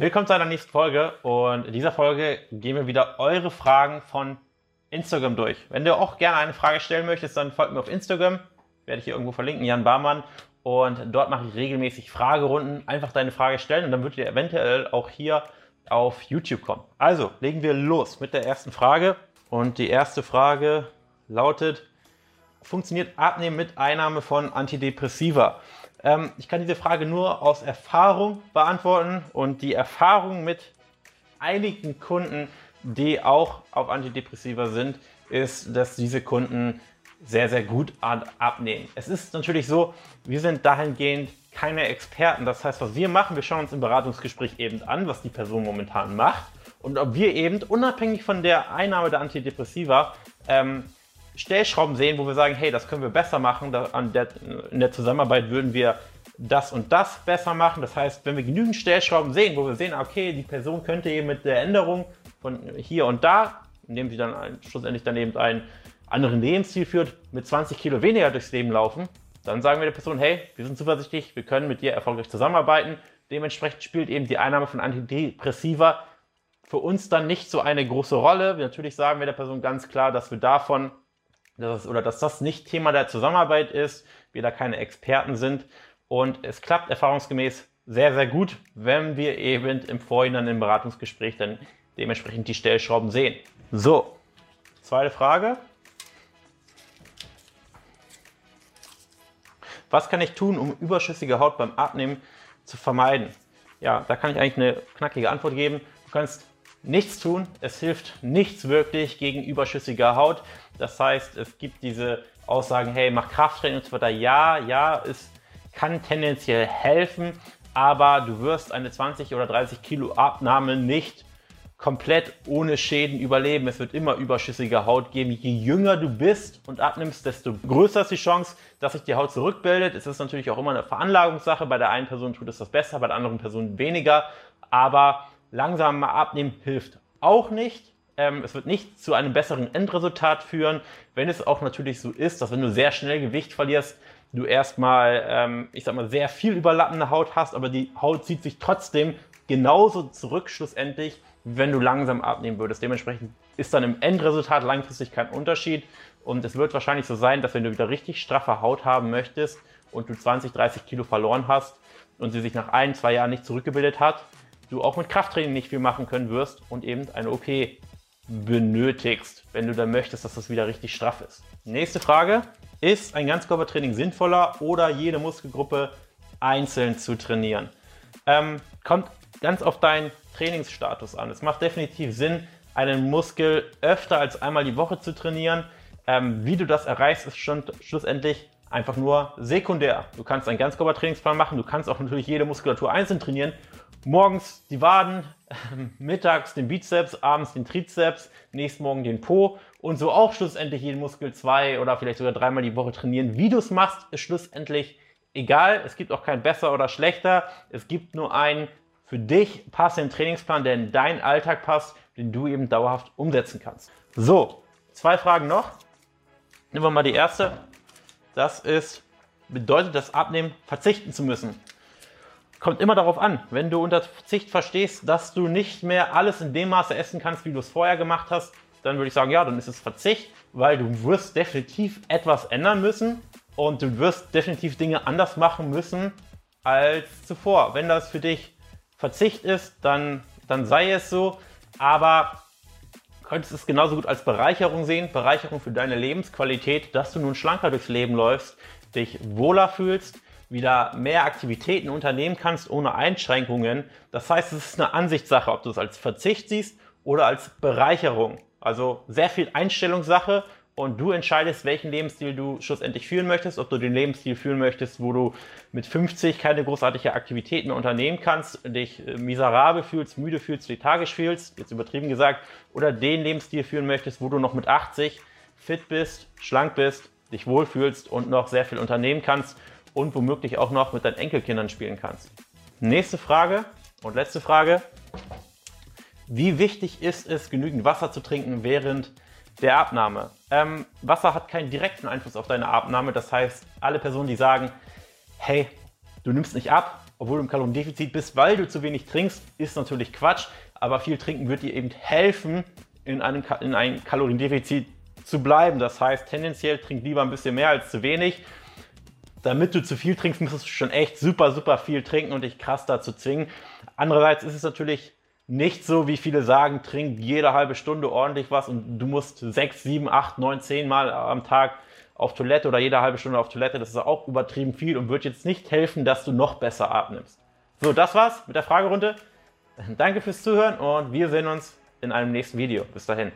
Willkommen zu einer nächsten Folge und in dieser Folge gehen wir wieder eure Fragen von Instagram durch. Wenn du auch gerne eine Frage stellen möchtest, dann folgt mir auf Instagram, werde ich hier irgendwo verlinken, Jan Barmann. Und dort mache ich regelmäßig Fragerunden. Einfach deine Frage stellen und dann wird ihr eventuell auch hier auf YouTube kommen. Also legen wir los mit der ersten Frage. Und die erste Frage lautet, funktioniert Abnehmen mit Einnahme von Antidepressiva? Ähm, ich kann diese Frage nur aus Erfahrung beantworten und die Erfahrung mit einigen Kunden, die auch auf Antidepressiva sind, ist, dass diese Kunden sehr, sehr gut abnehmen. Es ist natürlich so, wir sind dahingehend keine Experten. Das heißt, was wir machen, wir schauen uns im Beratungsgespräch eben an, was die Person momentan macht und ob wir eben unabhängig von der Einnahme der Antidepressiva ähm, Stellschrauben sehen, wo wir sagen, hey, das können wir besser machen. Da, der, in der Zusammenarbeit würden wir das und das besser machen. Das heißt, wenn wir genügend Stellschrauben sehen, wo wir sehen, okay, die Person könnte eben mit der Änderung von hier und da, indem sie dann ein, schlussendlich dann eben einen anderen Lebensstil führt, mit 20 Kilo weniger durchs Leben laufen, dann sagen wir der Person, hey, wir sind zuversichtlich, wir können mit dir erfolgreich zusammenarbeiten. Dementsprechend spielt eben die Einnahme von Antidepressiva für uns dann nicht so eine große Rolle. Natürlich sagen wir der Person ganz klar, dass wir davon dass oder dass das nicht Thema der Zusammenarbeit ist, wir da keine Experten sind und es klappt erfahrungsgemäß sehr, sehr gut, wenn wir eben im Vorhinein im Beratungsgespräch dann dementsprechend die Stellschrauben sehen. So, zweite Frage. Was kann ich tun, um überschüssige Haut beim Abnehmen zu vermeiden? Ja, da kann ich eigentlich eine knackige Antwort geben. Du kannst nichts tun. Es hilft nichts wirklich gegen überschüssige Haut. Das heißt, es gibt diese Aussagen, hey, mach Krafttraining und so weiter. Ja, ja, es kann tendenziell helfen, aber du wirst eine 20 oder 30 Kilo Abnahme nicht komplett ohne Schäden überleben. Es wird immer überschüssige Haut geben. Je jünger du bist und abnimmst, desto größer ist die Chance, dass sich die Haut zurückbildet. Es ist natürlich auch immer eine Veranlagungssache. Bei der einen Person tut es das besser, bei der anderen Person weniger. Aber langsam mal abnehmen hilft auch nicht. Ähm, es wird nicht zu einem besseren Endresultat führen, wenn es auch natürlich so ist, dass wenn du sehr schnell Gewicht verlierst, du erstmal, ähm, ich sag mal, sehr viel überlappende Haut hast, aber die Haut zieht sich trotzdem genauso zurück schlussendlich, wenn du langsam abnehmen würdest. Dementsprechend ist dann im Endresultat langfristig kein Unterschied. Und es wird wahrscheinlich so sein, dass wenn du wieder richtig straffe Haut haben möchtest und du 20, 30 Kilo verloren hast und sie sich nach ein, zwei Jahren nicht zurückgebildet hat, du auch mit Krafttraining nicht viel machen können wirst und eben eine OP benötigst, wenn du dann möchtest, dass das wieder richtig straff ist. Nächste Frage. Ist ein Ganzkörpertraining sinnvoller oder jede Muskelgruppe einzeln zu trainieren? Ähm, kommt ganz auf deinen Trainingsstatus an. Es macht definitiv Sinn, einen Muskel öfter als einmal die Woche zu trainieren. Ähm, wie du das erreichst, ist schon schlussendlich einfach nur sekundär. Du kannst einen Ganzkörpertrainingsplan machen, du kannst auch natürlich jede Muskulatur einzeln trainieren morgens die Waden, mittags den Bizeps, abends den Trizeps, nächsten Morgen den Po und so auch schlussendlich jeden Muskel zwei oder vielleicht sogar dreimal die Woche trainieren. Wie du es machst, ist schlussendlich egal. Es gibt auch kein besser oder schlechter. Es gibt nur einen für dich passenden Trainingsplan, der in deinen Alltag passt, den du eben dauerhaft umsetzen kannst. So, zwei Fragen noch. Nehmen wir mal die erste. Das ist, bedeutet das Abnehmen verzichten zu müssen? Kommt immer darauf an, wenn du unter Verzicht verstehst, dass du nicht mehr alles in dem Maße essen kannst, wie du es vorher gemacht hast, dann würde ich sagen, ja, dann ist es Verzicht, weil du wirst definitiv etwas ändern müssen und du wirst definitiv Dinge anders machen müssen als zuvor. Wenn das für dich Verzicht ist, dann, dann sei es so, aber könntest es genauso gut als Bereicherung sehen, Bereicherung für deine Lebensqualität, dass du nun schlanker durchs Leben läufst, dich wohler fühlst, wieder mehr Aktivitäten unternehmen kannst ohne Einschränkungen. Das heißt, es ist eine Ansichtssache, ob du es als Verzicht siehst oder als Bereicherung. Also sehr viel Einstellungssache und du entscheidest, welchen Lebensstil du schlussendlich führen möchtest, ob du den Lebensstil führen möchtest, wo du mit 50 keine großartige Aktivitäten unternehmen kannst, dich äh, miserabel fühlst, müde fühlst, lethargisch fühlst, jetzt übertrieben gesagt, oder den Lebensstil führen möchtest, wo du noch mit 80 fit bist, schlank bist, dich wohlfühlst und noch sehr viel unternehmen kannst und womöglich auch noch mit deinen Enkelkindern spielen kannst. Nächste Frage und letzte Frage. Wie wichtig ist es, genügend Wasser zu trinken während der Abnahme? Ähm, Wasser hat keinen direkten Einfluss auf deine Abnahme. Das heißt, alle Personen, die sagen, hey, du nimmst nicht ab, obwohl du im Kaloriendefizit bist, weil du zu wenig trinkst, ist natürlich Quatsch. Aber viel trinken wird dir eben helfen, in einem, in einem Kaloriendefizit zu bleiben. Das heißt, tendenziell trink lieber ein bisschen mehr als zu wenig. Damit du zu viel trinkst, musst du schon echt super, super viel trinken und dich krass dazu zwingen. Andererseits ist es natürlich nicht so, wie viele sagen, trink jede halbe Stunde ordentlich was und du musst sechs, sieben, acht, neun, zehn Mal am Tag auf Toilette oder jede halbe Stunde auf Toilette. Das ist auch übertrieben viel und wird jetzt nicht helfen, dass du noch besser abnimmst. So, das war's mit der Fragerunde. Danke fürs Zuhören und wir sehen uns in einem nächsten Video. Bis dahin.